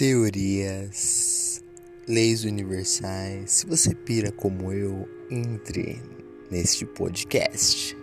teorias, leis universais. Se você pira como eu, entre neste podcast.